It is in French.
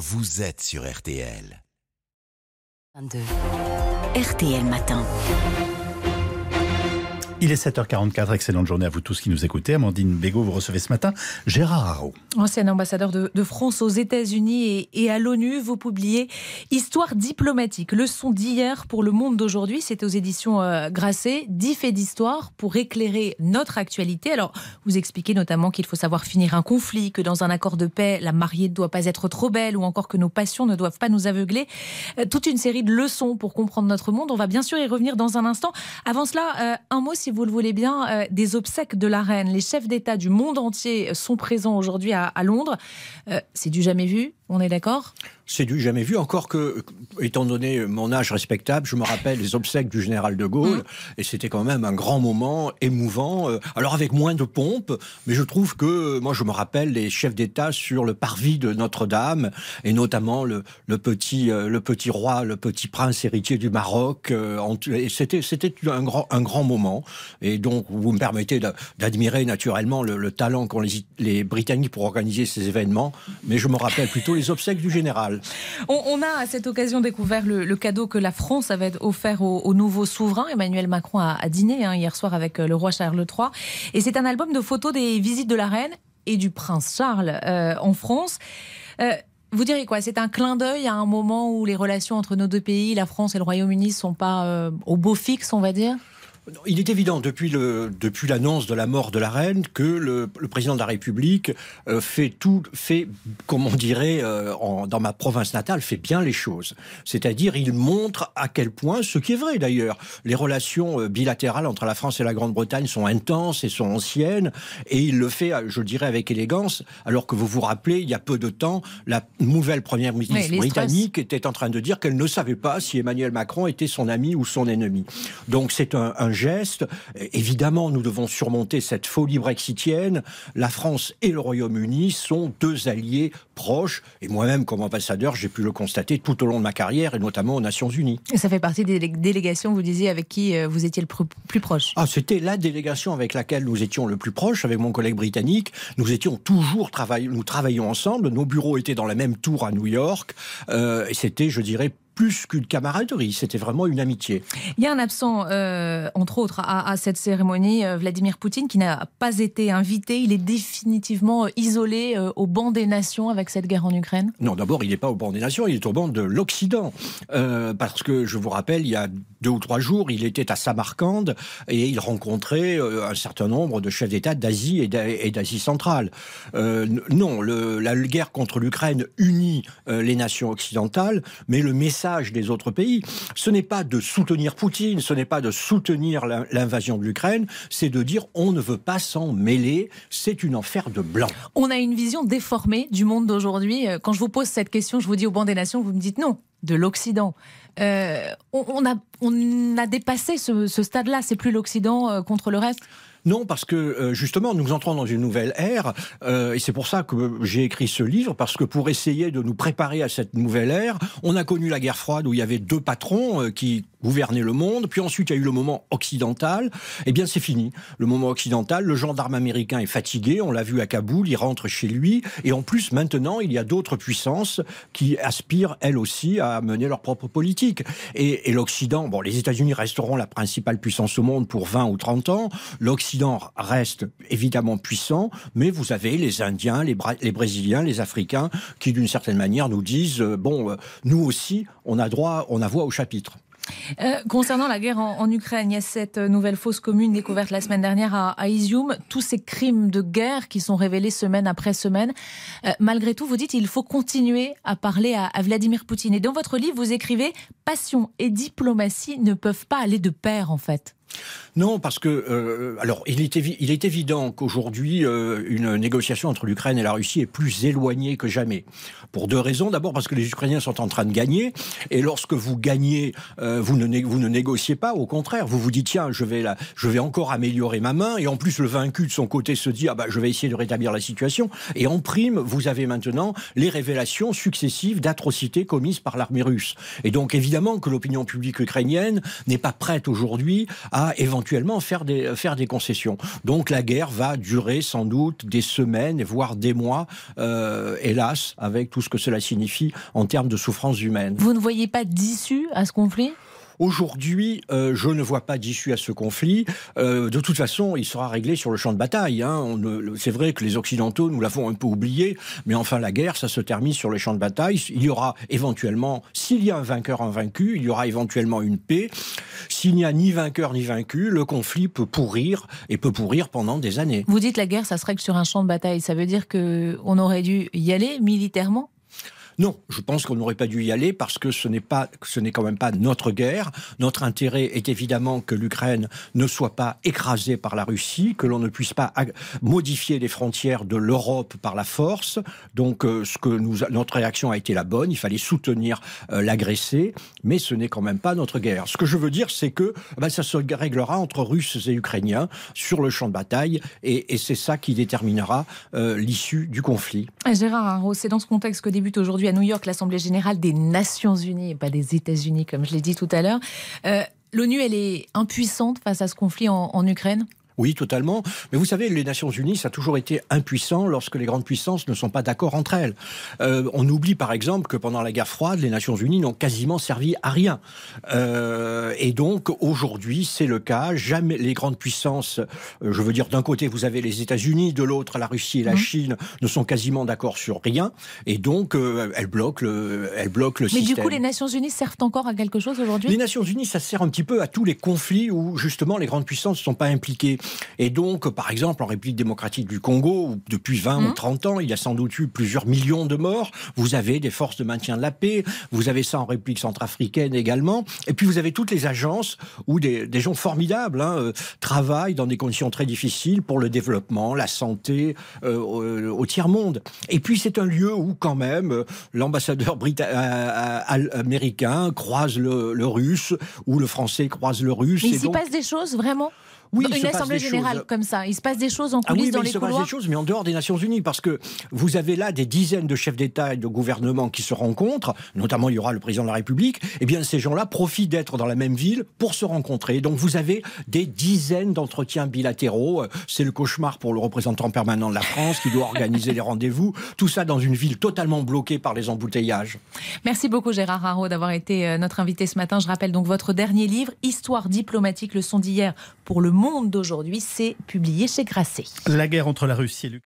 vous êtes sur RTL. 22. RTL Matin. Il est 7h44, excellente journée à vous tous qui nous écoutez. Amandine Bégaud, vous recevez ce matin Gérard Haro. Ancien ambassadeur de, France aux États-Unis et, à l'ONU, vous publiez Histoire diplomatique, leçon d'hier pour le monde d'aujourd'hui. C'est aux éditions euh, Grasset, 10 faits d'histoire pour éclairer notre actualité. Alors, vous expliquez notamment qu'il faut savoir finir un conflit, que dans un accord de paix, la mariée ne doit pas être trop belle ou encore que nos passions ne doivent pas nous aveugler. Euh, toute une série de leçons pour comprendre notre monde. On va bien sûr y revenir dans un instant. Avant cela, euh, un mot si vous le voulez bien, euh, des obsèques de la reine. Les chefs d'État du monde entier sont présents aujourd'hui à, Londres. Euh, c'est du jamais vu, on est d'accord? C'est du jamais vu, encore que, étant donné mon âge respectable, je me rappelle les obsèques du général de Gaulle, mmh. et c'était quand même un grand moment, émouvant, euh, alors avec moins de pompe, mais je trouve que, moi je me rappelle les chefs d'État sur le parvis de Notre-Dame, et notamment le, le, petit, euh, le petit roi, le petit prince héritier du Maroc, euh, c'était, c'était un grand, un grand moment, et donc vous me permettez d'admirer naturellement le, talent qu'ont les, les Britanniques pour organiser ces événements, mais je me rappelle plutôt les obsèques du général. On, a à cette occasion découvert le, cadeau que la France avait offert au, nouveau souverain. Emmanuel Macron a, dîné hein, hier soir avec euh, le roi Charles III. Et c'est un album de photos des visites de la reine et du prince Charles euh, en France. Euh, vous diriez quoi? C'est un clin d'œil à un moment où les relations entre nos deux pays, la France et le Royaume-Uni, sont pas au beau fixe, on va dire? Il est évident depuis le depuis l'annonce de la mort de la reine que le, président de la République euh, fait tout fait comme on dirait euh, dans ma province natale fait bien les choses. C'est-à-dire il montre à quel point ce qui est vrai d'ailleurs les relations euh, bilatérales entre la France et la Grande-Bretagne sont intenses et sont anciennes et il le fait je dirais avec élégance alors que vous vous rappelez il y a peu de temps la nouvelle première ministre britannique était en train de dire qu'elle ne savait pas si Emmanuel Macron était son ami ou son ennemi. Donc c'est un, un geste. Évidemment, nous devons surmonter cette folie brexitienne. La France et le Royaume-Uni sont deux alliés proches. Et moi-même, comme ambassadeur, j'ai pu le constater tout au long de ma carrière, et notamment aux Nations Unies. Et ça fait partie des délégations, vous disiez, avec qui euh, vous étiez le plus proche ah, C'était la délégation avec laquelle nous étions le plus proche, avec mon collègue britannique. Nous étions toujours travaillés, nous travaillions ensemble. Nos bureaux étaient dans la même tour à New York. Euh, et c'était, je dirais, plus qu'une camaraderie, c'était vraiment une amitié. Il y a un absent, euh, entre autres, à, cette cérémonie, euh, Vladimir Poutine, qui n'a pas été invité. Il est définitivement euh, isolé au banc des nations avec cette guerre en Ukraine Non, d'abord, il n'est pas au banc des nations, il est au banc de l'Occident. parce que, je vous rappelle, il y a deux ou trois jours, il était à Samarcande et il rencontrait un certain nombre de chefs d'État d'Asie et d'Asie centrale. non, la guerre contre l'Ukraine unit les nations occidentales, mais le message des autres pays, ce n'est pas de soutenir Poutine, ce n'est pas de soutenir l'invasion de l'Ukraine, c'est de dire on ne veut pas s'en mêler, c'est une enfer de blanc. On a une vision déformée du monde d'aujourd'hui. Euh, quand je vous pose cette question, je vous dis au banc des nations, vous me dites non, de l'Occident. Euh, on, a, on a dépassé ce, stade-là, c'est plus l'Occident euh, contre le reste? Non, parce que euh, justement, nous entrons dans une nouvelle ère, euh, et c'est pour ça que j'ai écrit ce livre, parce que pour essayer de nous préparer à cette nouvelle ère, on a connu la guerre froide où il y avait deux patrons euh, qui gouvernaient le monde, puis ensuite il y a eu le moment occidental. Eh bien, c'est fini. Le moment occidental, le gendarme américain est fatigué, on l'a vu à Kaboul, il rentre chez lui, et en plus, maintenant, il y a d'autres puissances qui aspirent, elles aussi, à mener leur propre politique. Et, l'Occident, bon, les États-Unis resteront la principale puissance au monde pour 20 ou 30 ans. l'Occident reste évidemment puissant, mais vous avez les Indiens, les, Brésiliens, les Africains qui, d'une certaine manière, nous disent euh, bon, euh, nous aussi, on a droit, on a voix au chapitre. Euh, concernant la guerre en, Ukraine, il y a cette nouvelle fosse commune découverte la semaine dernière à, Izium. Tous ces crimes de guerre qui sont révélés semaine après semaine. malgré tout, vous dites il faut continuer à parler à, Vladimir Poutine. Et dans votre livre, vous écrivez Passion et diplomatie ne peuvent pas aller de pair, en fait. Non, parce que euh, alors il est, évident qu'aujourd'hui euh, une négociation entre l'Ukraine et la Russie est plus éloignée que jamais. Pour deux raisons. D'abord parce que les Ukrainiens sont en train de gagner et lorsque vous gagnez, euh, vous ne vous ne négociez pas. Au contraire, vous vous dites tiens, je vais je vais encore améliorer ma main et en plus le vaincu de son côté se dit ah bah je vais essayer de rétablir la situation. Et en prime, vous avez maintenant les révélations successives d'atrocités commises par l'armée russe. Et donc évidemment que l'opinion publique ukrainienne n'est pas prête aujourd'hui à à éventuellement faire des, faire des concessions. Donc la guerre va durer sans doute des semaines, voire des mois, euh, hélas, avec tout ce que cela signifie en termes de souffrance humaine. Vous ne voyez pas d'issue à ce conflit? Aujourd'hui, euh, je ne vois pas d'issue à ce conflit. Euh, de toute façon, il sera réglé sur le champ de bataille. Hein. C'est vrai que les Occidentaux, nous l'avons un peu oublié, mais enfin, la guerre, ça se termine sur le champ de bataille. Il y aura éventuellement, s'il y a un vainqueur, un vaincu, il y aura éventuellement une paix. S'il n'y a ni vainqueur ni vaincu, le conflit peut pourrir et peut pourrir pendant des années. Vous dites la guerre, ça se règle sur un champ de bataille. Ça veut dire qu'on aurait dû y aller militairement? Non, je pense qu'on n'aurait pas dû y aller parce que ce n'est pas, ce n'est quand même pas notre guerre. Notre intérêt est évidemment que l'Ukraine ne soit pas écrasée par la Russie, que l'on ne puisse pas modifier les frontières de l'Europe par la force. Donc, euh, ce que notre réaction a été la bonne. Il fallait soutenir euh, l'agressé, mais ce n'est quand même pas notre guerre. Ce que je veux dire, c'est que ben, ça se réglera entre Russes et Ukrainiens sur le champ de bataille, et, c'est ça qui déterminera euh, l'issue du conflit. Gérard c'est dans ce contexte que débute aujourd'hui à New York l'Assemblée générale des Nations Unies, et pas des États-Unis, comme je l'ai dit tout à l'heure. Euh, L'ONU, elle est impuissante face à ce conflit en Ukraine? Oui, totalement. Mais vous savez, les Nations Unies, ça a toujours été impuissant lorsque les grandes puissances ne sont pas d'accord entre elles. Euh, on oublie par exemple que pendant la guerre froide, les Nations Unies n'ont quasiment servi à rien. Euh, et donc aujourd'hui, c'est le cas. Jamais les grandes puissances, euh, je veux dire, d'un côté vous avez les États-Unis, de l'autre la Russie et la mmh. Chine ne sont quasiment d'accord sur rien. Et donc elles bloquent le, elles bloquent le Mais système. du coup, les Nations Unies servent encore à quelque chose aujourd'hui? Les Nations Unies, ça sert un petit peu à tous les conflits où justement les grandes puissances ne sont pas impliquées. Et donc, par exemple, en République démocratique du Congo, où depuis 20 ou 30 mmh. ans, il y a sans doute eu plusieurs millions de morts, vous avez des forces de maintien de la paix, vous avez ça en République centrafricaine également, et puis vous avez toutes les agences où des, gens formidables hein, euh, travaillent dans des conditions très difficiles pour le développement, la santé euh, au, tiers-monde. Et puis c'est un lieu où quand même euh, l'ambassadeur américain croise le, russe, ou le français croise le russe. Mais il s'y passe des choses vraiment? Oui, une assemblée générale comme ça. Il se passe des choses en ah coulisses dans les couloirs. Il se passe des choses, mais en dehors des Nations Unies, parce que vous avez là des dizaines de chefs d'État et de gouvernement qui se rencontrent. Notamment, il y aura le président de la République. Eh bien, ces gens-là profitent d'être dans la même ville pour se rencontrer. Donc, vous avez des dizaines d'entretiens bilatéraux. C'est le cauchemar pour le représentant permanent de la France qui doit organiser les rendez-vous. Tout ça dans une ville totalement bloquée par les embouteillages. Merci beaucoup, Gérard Haro, d'avoir été euh, notre invité ce matin. Je rappelle donc votre dernier livre, Histoire diplomatique, leçon d'hier pour le monde d'aujourd'hui. C'est publié chez Grasset. La guerre entre la Russie et l'Ukraine.